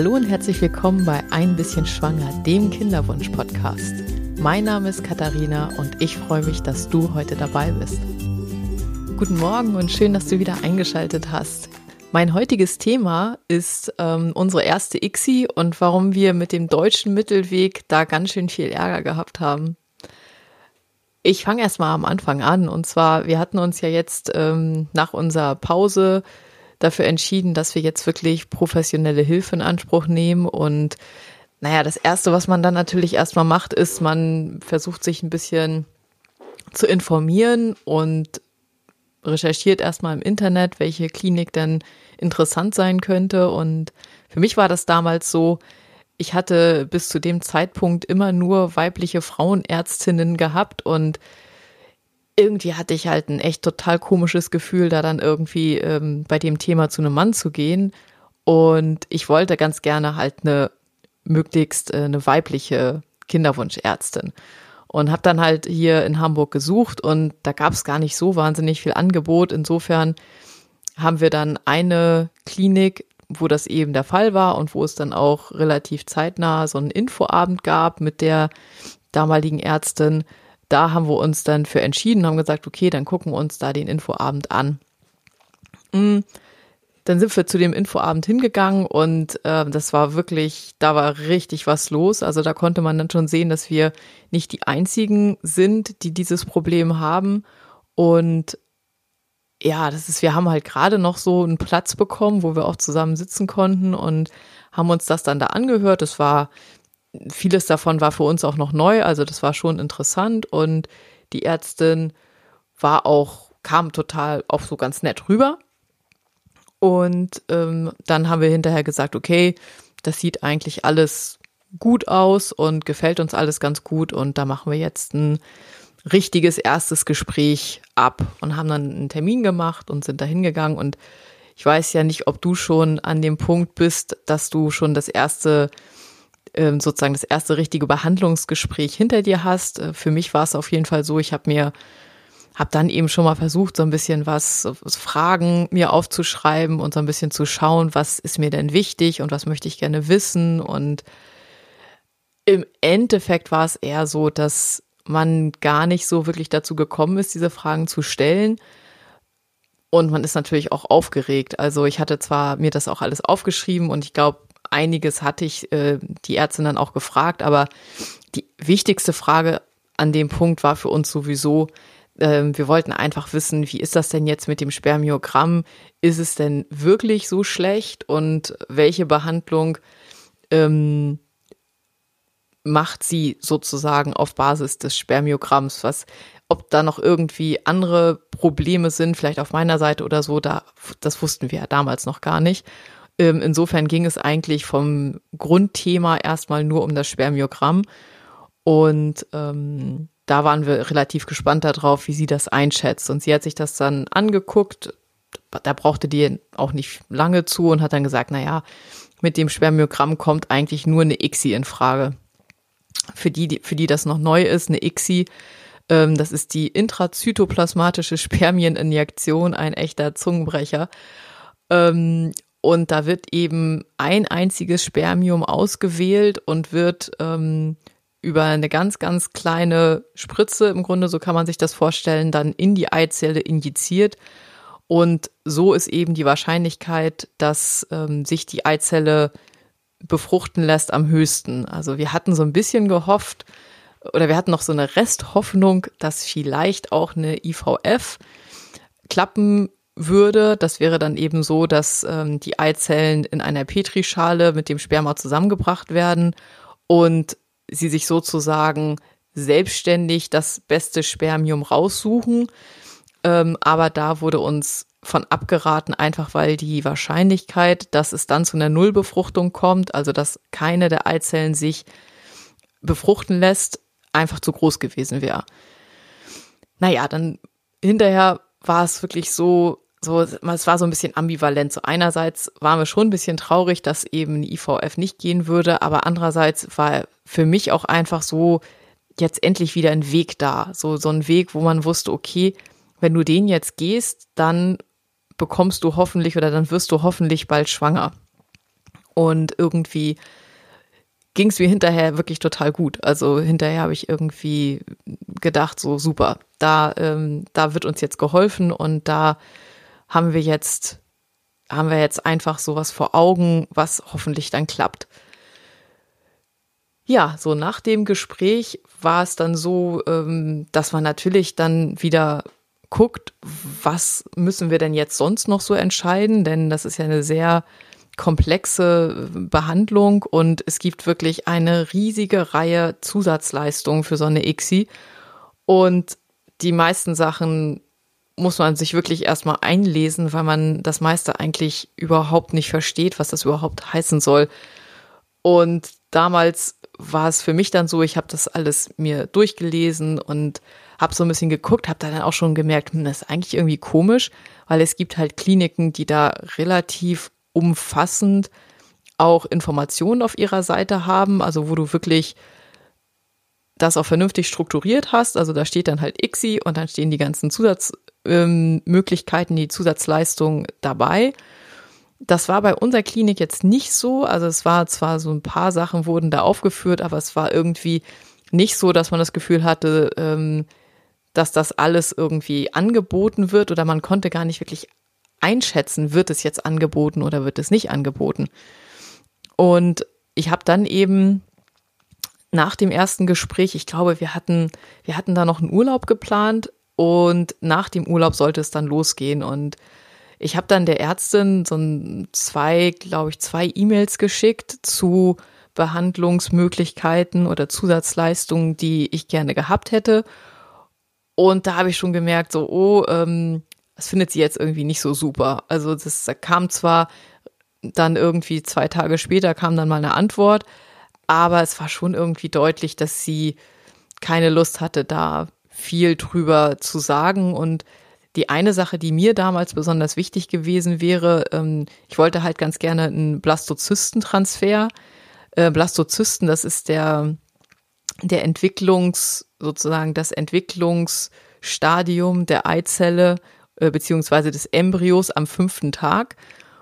Hallo und herzlich willkommen bei Ein bisschen Schwanger, dem Kinderwunsch-Podcast. Mein Name ist Katharina und ich freue mich, dass du heute dabei bist. Guten Morgen und schön, dass du wieder eingeschaltet hast. Mein heutiges Thema ist ähm, unsere erste ICSI und warum wir mit dem deutschen Mittelweg da ganz schön viel Ärger gehabt haben. Ich fange erstmal am Anfang an und zwar, wir hatten uns ja jetzt ähm, nach unserer Pause dafür entschieden, dass wir jetzt wirklich professionelle Hilfe in Anspruch nehmen. Und naja, das Erste, was man dann natürlich erstmal macht, ist, man versucht sich ein bisschen zu informieren und recherchiert erstmal im Internet, welche Klinik denn interessant sein könnte. Und für mich war das damals so, ich hatte bis zu dem Zeitpunkt immer nur weibliche Frauenärztinnen gehabt und irgendwie hatte ich halt ein echt total komisches Gefühl, da dann irgendwie ähm, bei dem Thema zu einem Mann zu gehen. Und ich wollte ganz gerne halt eine möglichst äh, eine weibliche Kinderwunschärztin. Und habe dann halt hier in Hamburg gesucht und da gab es gar nicht so wahnsinnig viel Angebot. Insofern haben wir dann eine Klinik, wo das eben der Fall war und wo es dann auch relativ zeitnah so einen Infoabend gab mit der damaligen Ärztin da haben wir uns dann für entschieden, haben gesagt, okay, dann gucken wir uns da den Infoabend an. Mm, dann sind wir zu dem Infoabend hingegangen und äh, das war wirklich, da war richtig was los. Also da konnte man dann schon sehen, dass wir nicht die einzigen sind, die dieses Problem haben. Und ja, das ist, wir haben halt gerade noch so einen Platz bekommen, wo wir auch zusammen sitzen konnten und haben uns das dann da angehört. Das war vieles davon war für uns auch noch neu, also das war schon interessant und die Ärztin war auch, kam total auch so ganz nett rüber. Und ähm, dann haben wir hinterher gesagt, okay, das sieht eigentlich alles gut aus und gefällt uns alles ganz gut und da machen wir jetzt ein richtiges erstes Gespräch ab und haben dann einen Termin gemacht und sind da hingegangen und ich weiß ja nicht, ob du schon an dem Punkt bist, dass du schon das erste ähm, sozusagen das erste richtige Behandlungsgespräch hinter dir hast. Äh, für mich war es auf jeden Fall so, ich habe mir habe dann eben schon mal versucht, so ein bisschen was Fragen mir aufzuschreiben und so ein bisschen zu schauen, was ist mir denn wichtig und was möchte ich gerne wissen. Und im Endeffekt war es eher so, dass man gar nicht so wirklich dazu gekommen ist, diese Fragen zu stellen. Und man ist natürlich auch aufgeregt. Also ich hatte zwar mir das auch alles aufgeschrieben und ich glaube, einiges hatte ich äh, die Ärztin dann auch gefragt, aber die wichtigste Frage an dem Punkt war für uns sowieso, äh, wir wollten einfach wissen, wie ist das denn jetzt mit dem Spermiogramm? Ist es denn wirklich so schlecht und welche Behandlung ähm, macht sie sozusagen auf Basis des Spermiogramms? Was, ob da noch irgendwie andere Probleme sind, vielleicht auf meiner Seite oder so, da, das wussten wir ja damals noch gar nicht. Ähm, insofern ging es eigentlich vom Grundthema erstmal nur um das Spermiogramm. Und ähm, da waren wir relativ gespannt darauf, wie sie das einschätzt. Und sie hat sich das dann angeguckt. Da brauchte die auch nicht lange zu und hat dann gesagt, na ja, mit dem Spermiogramm kommt eigentlich nur eine ICSI in Frage. Für die, die für die das noch neu ist, eine ICSI, ähm, das ist die intrazytoplasmatische Spermieninjektion, ein echter Zungenbrecher. Ähm, und da wird eben ein einziges Spermium ausgewählt und wird ähm, über eine ganz, ganz kleine Spritze, im Grunde, so kann man sich das vorstellen, dann in die Eizelle injiziert. Und so ist eben die Wahrscheinlichkeit, dass ähm, sich die Eizelle befruchten lässt am höchsten. Also wir hatten so ein bisschen gehofft, oder wir hatten noch so eine Resthoffnung, dass vielleicht auch eine IVF klappen würde. Das wäre dann eben so, dass ähm, die Eizellen in einer Petrischale mit dem Sperma zusammengebracht werden und sie sich sozusagen selbstständig das beste Spermium raussuchen. Ähm, aber da wurde uns von abgeraten, einfach weil die Wahrscheinlichkeit, dass es dann zu einer Nullbefruchtung kommt, also dass keine der Eizellen sich befruchten lässt, einfach zu groß gewesen wäre. Naja, dann hinterher war es wirklich so, so, es war so ein bisschen ambivalent. So einerseits waren wir schon ein bisschen traurig, dass eben die IVF nicht gehen würde, aber andererseits war für mich auch einfach so jetzt endlich wieder ein Weg da. So, so ein Weg, wo man wusste, okay, wenn du den jetzt gehst, dann bekommst du hoffentlich oder dann wirst du hoffentlich bald schwanger. Und irgendwie ging es mir hinterher wirklich total gut. Also hinterher habe ich irgendwie gedacht, so super, da, ähm, da wird uns jetzt geholfen und da haben wir jetzt, haben wir jetzt einfach sowas vor Augen, was hoffentlich dann klappt. Ja, so nach dem Gespräch war es dann so, ähm, dass man natürlich dann wieder guckt, was müssen wir denn jetzt sonst noch so entscheiden, denn das ist ja eine sehr komplexe Behandlung und es gibt wirklich eine riesige Reihe Zusatzleistungen für so eine ICSI und die meisten Sachen muss man sich wirklich erstmal einlesen, weil man das meiste eigentlich überhaupt nicht versteht, was das überhaupt heißen soll. Und damals war es für mich dann so, ich habe das alles mir durchgelesen und habe so ein bisschen geguckt, habe dann auch schon gemerkt, hm, das ist eigentlich irgendwie komisch, weil es gibt halt Kliniken, die da relativ umfassend auch Informationen auf ihrer Seite haben, also wo du wirklich das auch vernünftig strukturiert hast. Also da steht dann halt ICSI und dann stehen die ganzen Zusatzmöglichkeiten, ähm, die Zusatzleistungen dabei. Das war bei unserer Klinik jetzt nicht so. Also es war zwar so ein paar Sachen wurden da aufgeführt, aber es war irgendwie nicht so, dass man das Gefühl hatte, ähm, dass das alles irgendwie angeboten wird oder man konnte gar nicht wirklich einschätzen, wird es jetzt angeboten oder wird es nicht angeboten. Und ich habe dann eben nach dem ersten Gespräch, ich glaube, wir hatten, wir hatten da noch einen Urlaub geplant und nach dem Urlaub sollte es dann losgehen. Und ich habe dann der Ärztin so ein, zwei, glaube ich, zwei E-Mails geschickt zu Behandlungsmöglichkeiten oder Zusatzleistungen, die ich gerne gehabt hätte. Und da habe ich schon gemerkt, so, oh, ähm, das findet sie jetzt irgendwie nicht so super. Also das kam zwar dann irgendwie zwei Tage später kam dann mal eine Antwort, aber es war schon irgendwie deutlich, dass sie keine Lust hatte, da viel drüber zu sagen. Und die eine Sache, die mir damals besonders wichtig gewesen wäre, ähm, ich wollte halt ganz gerne einen Blastozystentransfer. Äh, Blastozysten, das ist der, der Entwicklungs, sozusagen das Entwicklungsstadium der Eizelle äh, beziehungsweise des Embryos am fünften Tag.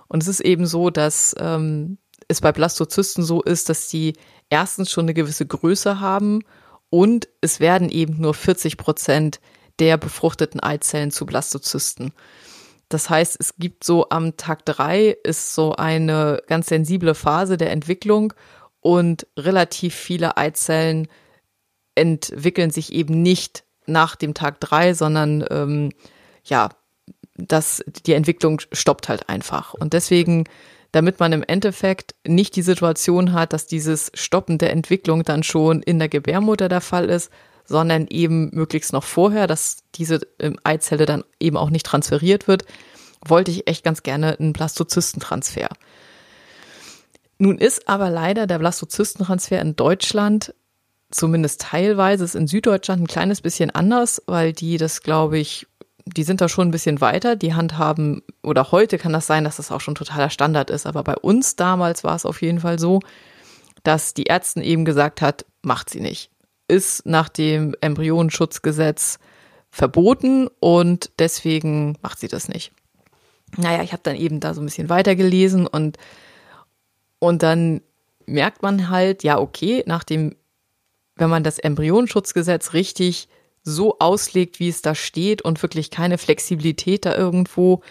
Und es ist eben so, dass ähm, es bei Blastozysten so ist, dass die erstens schon eine gewisse Größe haben und es werden eben nur 40 Prozent der befruchteten Eizellen zu Blastozysten. Das heißt, es gibt so am Tag drei ist so eine ganz sensible Phase der Entwicklung und relativ viele Eizellen entwickeln sich eben nicht nach dem Tag drei, sondern ähm, ja, dass die Entwicklung stoppt halt einfach. Und deswegen damit man im Endeffekt nicht die Situation hat, dass dieses Stoppen der Entwicklung dann schon in der Gebärmutter der Fall ist, sondern eben möglichst noch vorher, dass diese ähm, Eizelle dann eben auch nicht transferiert wird, wollte ich echt ganz gerne einen Blastozystentransfer. Nun ist aber leider der Blastozystentransfer in Deutschland zumindest teilweise, ist in Süddeutschland ein kleines bisschen anders, weil die das, glaube ich, die sind da schon ein bisschen weiter. Die handhaben, oder heute kann das sein, dass das auch schon totaler Standard ist. Aber bei uns damals war es auf jeden Fall so, dass die Ärztin eben gesagt hat, macht sie nicht. Ist nach dem Embryonenschutzgesetz verboten und deswegen macht sie das nicht. Naja, ich habe dann eben da so ein bisschen weitergelesen und, und dann merkt man halt, ja, okay, nach dem, wenn man das Embryonenschutzgesetz richtig so auslegt, wie es da steht und wirklich keine Flexibilität da irgendwo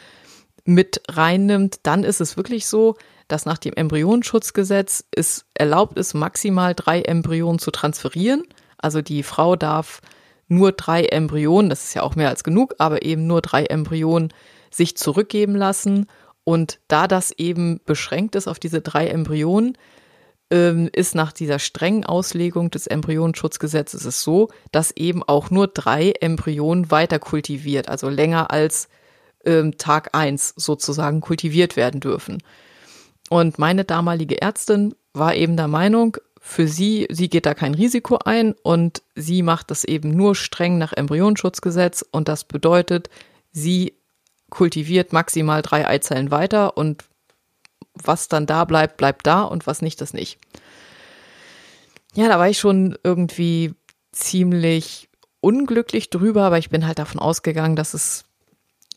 mit reinnimmt, dann ist es wirklich so, dass nach dem Embryonenschutzgesetz es erlaubt ist, maximal drei Embryonen zu transferieren. Also die Frau darf nur drei Embryonen, das ist ja auch mehr als genug, aber eben nur drei Embryonen sich zurückgeben lassen. Und da das eben beschränkt ist auf diese drei Embryonen, ähm, ist nach dieser strengen Auslegung des Embryonenschutzgesetzes es so, dass eben auch nur drei Embryonen weiter kultiviert, also länger als ähm, Tag eins sozusagen kultiviert werden dürfen. Und meine damalige Ärztin war eben der Meinung, für sie, sie geht da kein Risiko ein und sie macht das eben nur streng nach Embryonenschutzgesetz und das bedeutet, sie kultiviert maximal drei Eizellen weiter und was dann da bleibt, bleibt da und was nicht, das nicht. Ja, da war ich schon irgendwie ziemlich unglücklich drüber, aber ich bin halt davon ausgegangen, dass es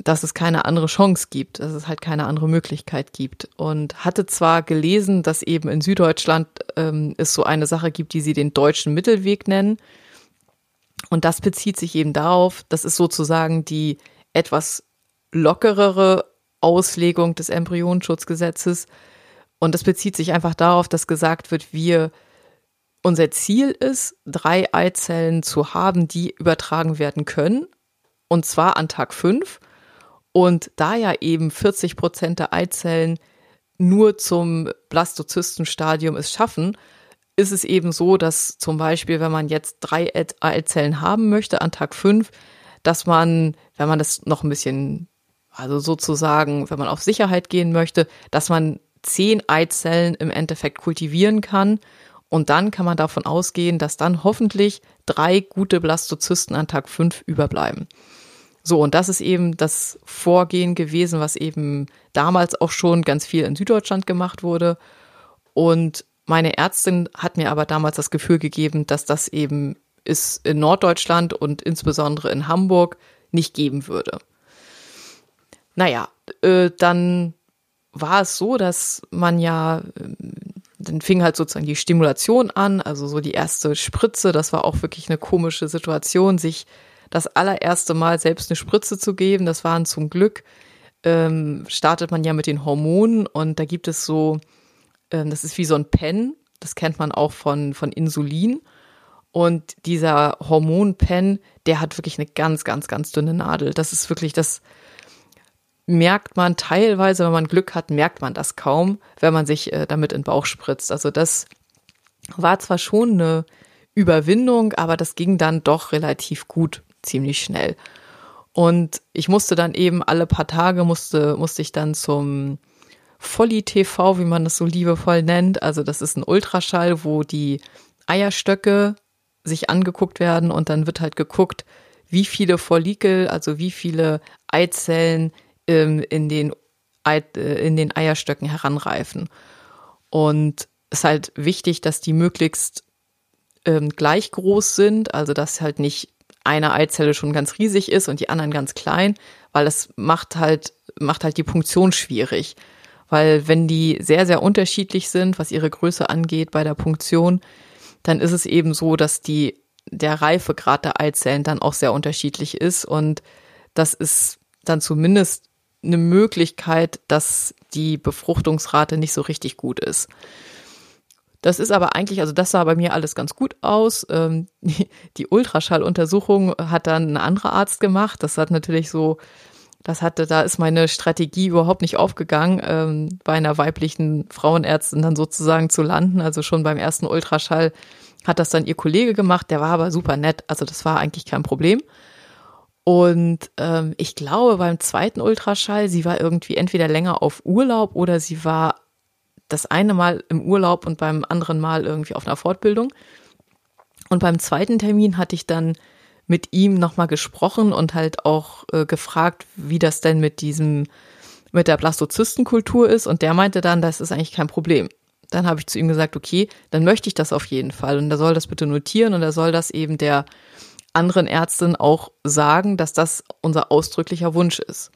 dass es keine andere Chance gibt, dass es halt keine andere Möglichkeit gibt. Und hatte zwar gelesen, dass eben in Süddeutschland ähm, es so eine Sache gibt, die sie den deutschen Mittelweg nennen. Und das bezieht sich eben darauf, das ist sozusagen die etwas lockerere Auslegung des Embryonenschutzgesetzes. Und das bezieht sich einfach darauf, dass gesagt wird, wir, unser Ziel ist, drei Eizellen zu haben, die übertragen werden können. Und zwar an Tag fünf. Und da ja eben 40 Prozent der Eizellen nur zum Blastozystenstadium es schaffen, ist es eben so, dass zum Beispiel, wenn man jetzt drei Eizellen haben möchte an Tag fünf, dass man, wenn man das noch ein bisschen, also sozusagen, wenn man auf Sicherheit gehen möchte, dass man zehn Eizellen im Endeffekt kultivieren kann. Und dann kann man davon ausgehen, dass dann hoffentlich drei gute Blastozysten an Tag fünf überbleiben. So, und das ist eben das Vorgehen gewesen, was eben damals auch schon ganz viel in Süddeutschland gemacht wurde. Und meine Ärztin hat mir aber damals das Gefühl gegeben, dass das eben ist in Norddeutschland und insbesondere in Hamburg nicht geben würde. Naja, äh, dann war es so, dass man ja, äh, dann fing halt sozusagen die Stimulation an, also so die erste Spritze, das war auch wirklich eine komische Situation, sich das allererste Mal selbst eine Spritze zu geben. Das waren zum Glück, ähm, startet man ja mit den Hormonen und da gibt es so, ähm, das ist wie so ein Pen, das kennt man auch von, von Insulin. Und dieser Hormonpen, der hat wirklich eine ganz, ganz, ganz dünne Nadel. Das ist wirklich, das merkt man teilweise, wenn man Glück hat, merkt man das kaum, wenn man sich äh, damit in den Bauch spritzt. Also das war zwar schon eine Überwindung, aber das ging dann doch relativ gut ziemlich schnell. Und ich musste dann eben alle paar Tage musste, musste ich dann zum Folli-TV, wie man das so liebevoll nennt. Also das ist ein Ultraschall, wo die Eierstöcke sich angeguckt werden und dann wird halt geguckt, wie viele Follikel, also wie viele Eizellen ähm, in, den Ei, äh, in den Eierstöcken heranreifen. Und es ist halt wichtig, dass die möglichst ähm, gleich groß sind, also dass halt nicht eine Eizelle schon ganz riesig ist und die anderen ganz klein, weil das macht halt, macht halt die Punktion schwierig. Weil wenn die sehr, sehr unterschiedlich sind, was ihre Größe angeht bei der Punktion, dann ist es eben so, dass die, der Reifegrad der Eizellen dann auch sehr unterschiedlich ist und das ist dann zumindest eine Möglichkeit, dass die Befruchtungsrate nicht so richtig gut ist. Das ist aber eigentlich, also das sah bei mir alles ganz gut aus. Ähm, die, Ultraschalluntersuchung hat dann ein anderer Arzt gemacht. Das hat natürlich so, das hatte, da ist meine Strategie überhaupt nicht aufgegangen, ähm, bei einer weiblichen Frauenärztin dann sozusagen zu landen. Also schon beim ersten Ultraschall hat das dann ihr Kollege gemacht, der war aber super nett. Also das war eigentlich kein Problem. Und ähm, ich glaube, beim zweiten Ultraschall, sie war irgendwie entweder länger auf Urlaub oder sie war das eine Mal im Urlaub und beim anderen Mal irgendwie auf einer Fortbildung. Und beim zweiten Termin hatte ich dann mit ihm nochmal gesprochen und halt auch äh, gefragt, wie das denn mit diesem, mit der Blastozystenkultur ist. Und der meinte dann, das ist eigentlich kein Problem. Dann habe ich zu ihm gesagt, okay, dann möchte ich das auf jeden Fall. Und er soll das bitte notieren und er soll das eben der anderen Ärztin auch sagen, dass das unser ausdrücklicher Wunsch ist.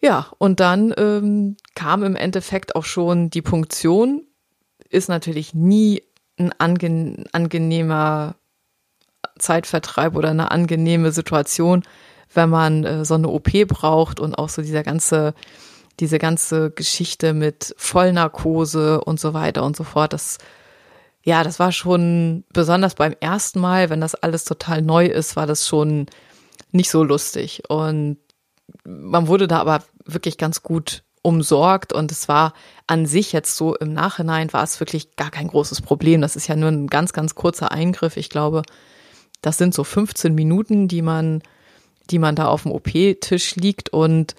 Ja, und dann ähm, kam im Endeffekt auch schon die Punktion. Ist natürlich nie ein ange angenehmer Zeitvertreib oder eine angenehme Situation, wenn man äh, so eine OP braucht und auch so dieser ganze, diese ganze Geschichte mit Vollnarkose und so weiter und so fort. Das, ja, das war schon besonders beim ersten Mal, wenn das alles total neu ist, war das schon nicht so lustig. Und man wurde da aber wirklich ganz gut umsorgt und es war an sich jetzt so im Nachhinein war es wirklich gar kein großes Problem. Das ist ja nur ein ganz, ganz kurzer Eingriff. Ich glaube, das sind so 15 Minuten, die man, die man da auf dem OP-Tisch liegt und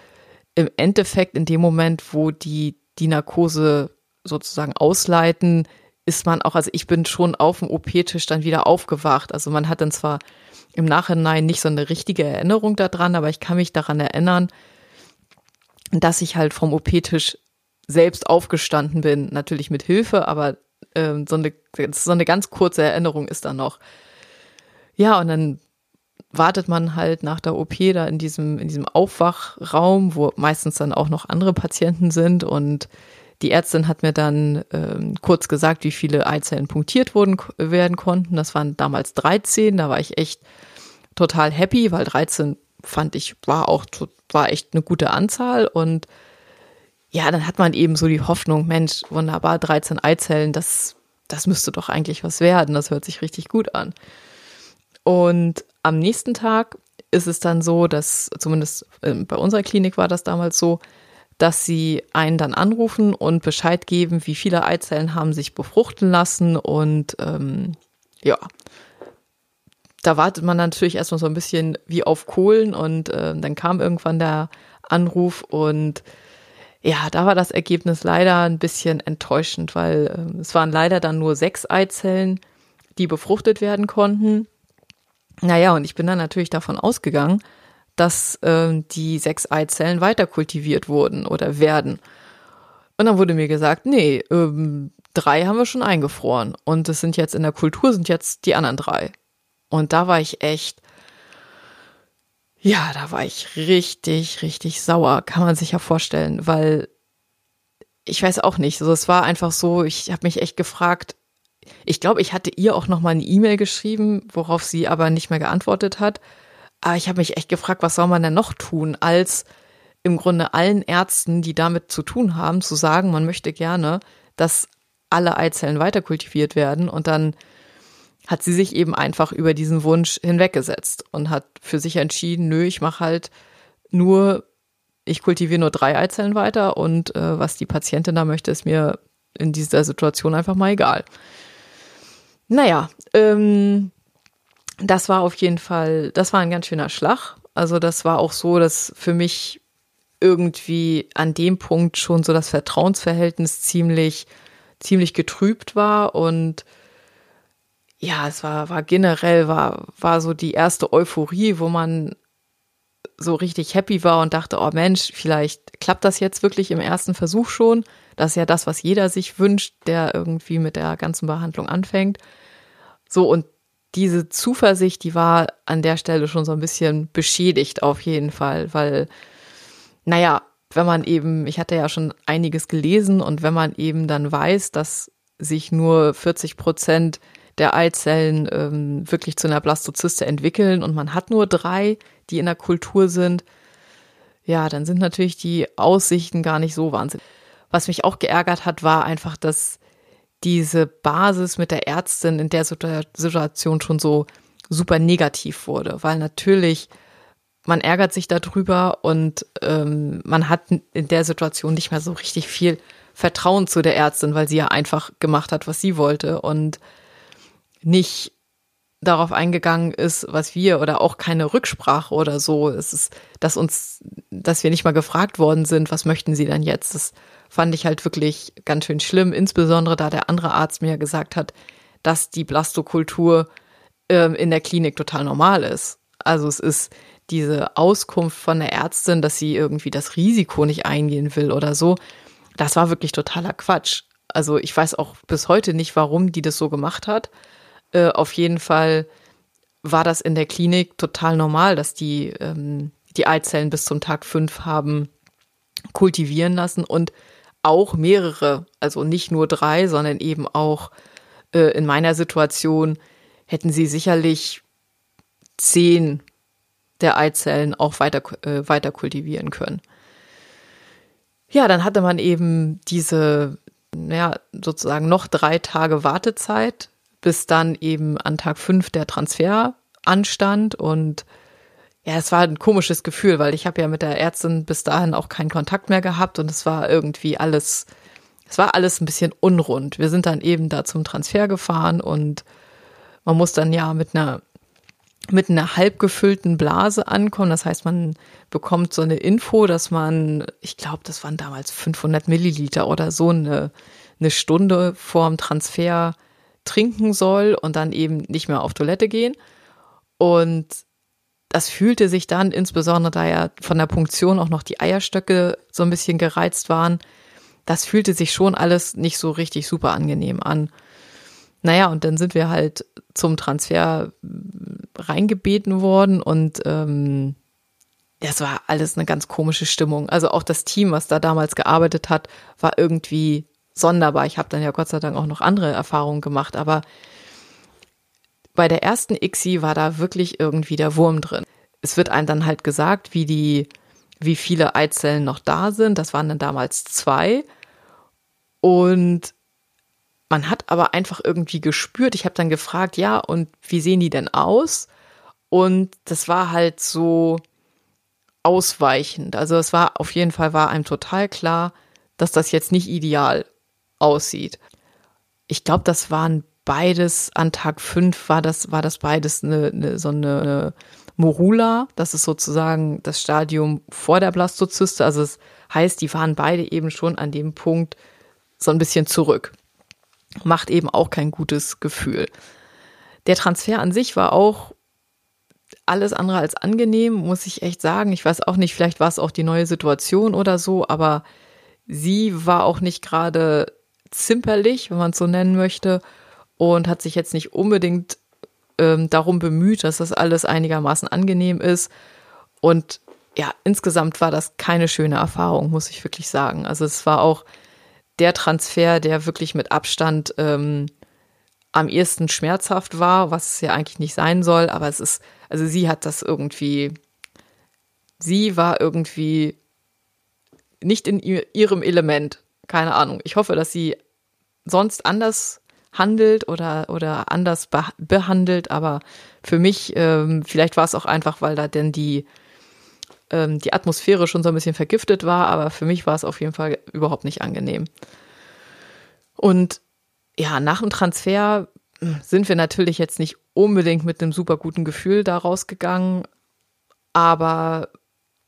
im Endeffekt in dem Moment, wo die die Narkose sozusagen ausleiten, ist man auch, also ich bin schon auf dem OP-Tisch dann wieder aufgewacht. Also man hat dann zwar im Nachhinein nicht so eine richtige Erinnerung daran, aber ich kann mich daran erinnern, dass ich halt vom OP-Tisch selbst aufgestanden bin, natürlich mit Hilfe, aber ähm, so, eine, so eine ganz kurze Erinnerung ist da noch. Ja, und dann wartet man halt nach der OP da in diesem, in diesem Aufwachraum, wo meistens dann auch noch andere Patienten sind und die Ärztin hat mir dann ähm, kurz gesagt, wie viele Eizellen punktiert wurden, werden konnten. Das waren damals 13. Da war ich echt total happy, weil 13 fand ich war auch war echt eine gute Anzahl und ja, dann hat man eben so die Hoffnung, Mensch, wunderbar, 13 Eizellen, das das müsste doch eigentlich was werden. Das hört sich richtig gut an. Und am nächsten Tag ist es dann so, dass zumindest ähm, bei unserer Klinik war das damals so, dass sie einen dann anrufen und Bescheid geben, wie viele Eizellen haben sich befruchten lassen und ähm, ja, da wartet man natürlich erstmal so ein bisschen wie auf Kohlen und äh, dann kam irgendwann der Anruf und ja, da war das Ergebnis leider ein bisschen enttäuschend, weil äh, es waren leider dann nur sechs Eizellen, die befruchtet werden konnten. Naja, und ich bin dann natürlich davon ausgegangen, dass äh, die sechs Eizellen weiter kultiviert wurden oder werden. Und dann wurde mir gesagt, nee, ähm, drei haben wir schon eingefroren und es sind jetzt in der Kultur sind jetzt die anderen drei. Und da war ich echt, ja, da war ich richtig, richtig sauer, kann man sich ja vorstellen, weil ich weiß auch nicht, so es war einfach so, ich habe mich echt gefragt, ich glaube, ich hatte ihr auch noch mal eine E-Mail geschrieben, worauf sie aber nicht mehr geantwortet hat. Aber ich habe mich echt gefragt, was soll man denn noch tun, als im Grunde allen Ärzten, die damit zu tun haben, zu sagen, man möchte gerne, dass alle Eizellen weiterkultiviert werden. Und dann hat sie sich eben einfach über diesen Wunsch hinweggesetzt und hat für sich entschieden, nö, ich mache halt nur, ich kultiviere nur drei Eizellen weiter und äh, was die Patientin da möchte, ist mir in dieser Situation einfach mal egal. Naja, ähm, das war auf jeden Fall, das war ein ganz schöner Schlag. Also das war auch so, dass für mich irgendwie an dem Punkt schon so das Vertrauensverhältnis ziemlich, ziemlich getrübt war und ja, es war, war generell, war, war so die erste Euphorie, wo man so richtig happy war und dachte, oh Mensch, vielleicht klappt das jetzt wirklich im ersten Versuch schon. Das ist ja das, was jeder sich wünscht, der irgendwie mit der ganzen Behandlung anfängt. So, und diese Zuversicht, die war an der Stelle schon so ein bisschen beschädigt auf jeden Fall, weil, naja, wenn man eben, ich hatte ja schon einiges gelesen und wenn man eben dann weiß, dass sich nur 40 Prozent der Eizellen ähm, wirklich zu einer Blastozyste entwickeln und man hat nur drei, die in der Kultur sind, ja, dann sind natürlich die Aussichten gar nicht so wahnsinnig. Was mich auch geärgert hat, war einfach, dass diese Basis mit der Ärztin in der Situation schon so super negativ wurde, weil natürlich man ärgert sich darüber und ähm, man hat in der Situation nicht mehr so richtig viel Vertrauen zu der Ärztin, weil sie ja einfach gemacht hat, was sie wollte und nicht darauf eingegangen ist, was wir oder auch keine Rücksprache oder so. Es ist, dass uns, dass wir nicht mal gefragt worden sind, was möchten Sie denn jetzt? Das fand ich halt wirklich ganz schön schlimm, insbesondere da der andere Arzt mir gesagt hat, dass die Blastokultur ähm, in der Klinik total normal ist. Also es ist diese Auskunft von der Ärztin, dass sie irgendwie das Risiko nicht eingehen will oder so. Das war wirklich totaler Quatsch. Also ich weiß auch bis heute nicht, warum die das so gemacht hat. Äh, auf jeden Fall war das in der Klinik total normal, dass die ähm, die Eizellen bis zum Tag fünf haben kultivieren lassen und auch mehrere, also nicht nur drei, sondern eben auch äh, in meiner Situation hätten sie sicherlich zehn der Eizellen auch weiter, äh, weiter kultivieren können. Ja, dann hatte man eben diese, ja, sozusagen noch drei Tage Wartezeit, bis dann eben an Tag fünf der Transfer anstand und ja, es war ein komisches Gefühl, weil ich habe ja mit der Ärztin bis dahin auch keinen Kontakt mehr gehabt und es war irgendwie alles, es war alles ein bisschen unrund. Wir sind dann eben da zum Transfer gefahren und man muss dann ja mit einer mit einer halb gefüllten Blase ankommen. Das heißt, man bekommt so eine Info, dass man, ich glaube, das waren damals 500 Milliliter oder so, eine, eine Stunde vorm Transfer trinken soll und dann eben nicht mehr auf Toilette gehen. Und das fühlte sich dann, insbesondere da ja von der Punktion auch noch die Eierstöcke so ein bisschen gereizt waren, das fühlte sich schon alles nicht so richtig super angenehm an. naja, und dann sind wir halt zum Transfer reingebeten worden und ähm, das war alles eine ganz komische Stimmung. Also auch das Team, was da damals gearbeitet hat, war irgendwie sonderbar. Ich habe dann ja Gott sei Dank auch noch andere Erfahrungen gemacht, aber bei der ersten ICSI war da wirklich irgendwie der Wurm drin. Es wird einem dann halt gesagt, wie die, wie viele Eizellen noch da sind. Das waren dann damals zwei. Und man hat aber einfach irgendwie gespürt. Ich habe dann gefragt, ja, und wie sehen die denn aus? Und das war halt so, ausweichend. Also es war auf jeden Fall war einem total klar, dass das jetzt nicht ideal aussieht. Ich glaube, das waren beides an Tag fünf war das war das beides eine, eine so eine, eine Morula, das ist sozusagen das Stadium vor der Blastozyste, also es heißt, die waren beide eben schon an dem Punkt so ein bisschen zurück. Macht eben auch kein gutes Gefühl. Der Transfer an sich war auch alles andere als angenehm, muss ich echt sagen. Ich weiß auch nicht, vielleicht war es auch die neue Situation oder so, aber sie war auch nicht gerade zimperlich, wenn man es so nennen möchte, und hat sich jetzt nicht unbedingt ähm, darum bemüht, dass das alles einigermaßen angenehm ist. Und ja, insgesamt war das keine schöne Erfahrung, muss ich wirklich sagen. Also es war auch der Transfer, der wirklich mit Abstand ähm, am ehesten schmerzhaft war, was es ja eigentlich nicht sein soll, aber es ist, also sie hat das irgendwie, sie war irgendwie nicht in ihrem Element. Keine Ahnung. Ich hoffe, dass sie sonst anders handelt oder, oder anders behandelt, aber für mich, ähm, vielleicht war es auch einfach, weil da denn die, ähm, die Atmosphäre schon so ein bisschen vergiftet war, aber für mich war es auf jeden Fall überhaupt nicht angenehm. Und ja, nach dem Transfer sind wir natürlich jetzt nicht unbedingt mit einem super guten Gefühl da rausgegangen. Aber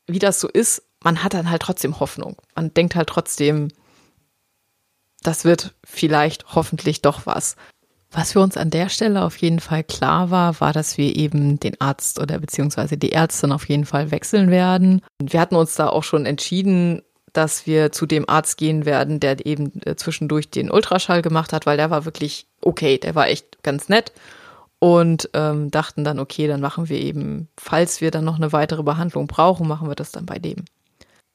wie das so ist, man hat dann halt trotzdem Hoffnung. Man denkt halt trotzdem, das wird vielleicht hoffentlich doch was. Was für uns an der Stelle auf jeden Fall klar war, war, dass wir eben den Arzt oder beziehungsweise die Ärztin auf jeden Fall wechseln werden. Wir hatten uns da auch schon entschieden, dass wir zu dem Arzt gehen werden, der eben äh, zwischendurch den Ultraschall gemacht hat, weil der war wirklich okay, der war echt ganz nett und ähm, dachten dann, okay, dann machen wir eben, falls wir dann noch eine weitere Behandlung brauchen, machen wir das dann bei dem.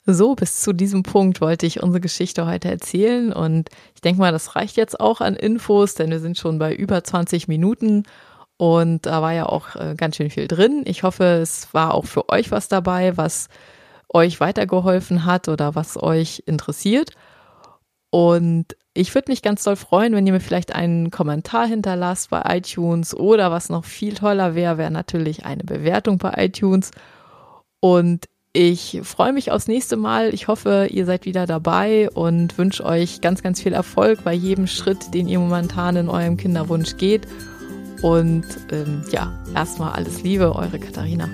So, bis zu diesem Punkt wollte ich unsere Geschichte heute erzählen und ich denke mal, das reicht jetzt auch an Infos, denn wir sind schon bei über 20 Minuten und da war ja auch äh, ganz schön viel drin. Ich hoffe, es war auch für euch was dabei, was euch weitergeholfen hat oder was euch interessiert. Und ich würde mich ganz doll freuen, wenn ihr mir vielleicht einen Kommentar hinterlasst bei iTunes oder was noch viel toller wäre, wäre natürlich eine Bewertung bei iTunes. Und ich freue mich aufs nächste Mal. Ich hoffe, ihr seid wieder dabei und wünsche euch ganz, ganz viel Erfolg bei jedem Schritt, den ihr momentan in eurem Kinderwunsch geht. Und ähm, ja, erstmal alles Liebe, eure Katharina.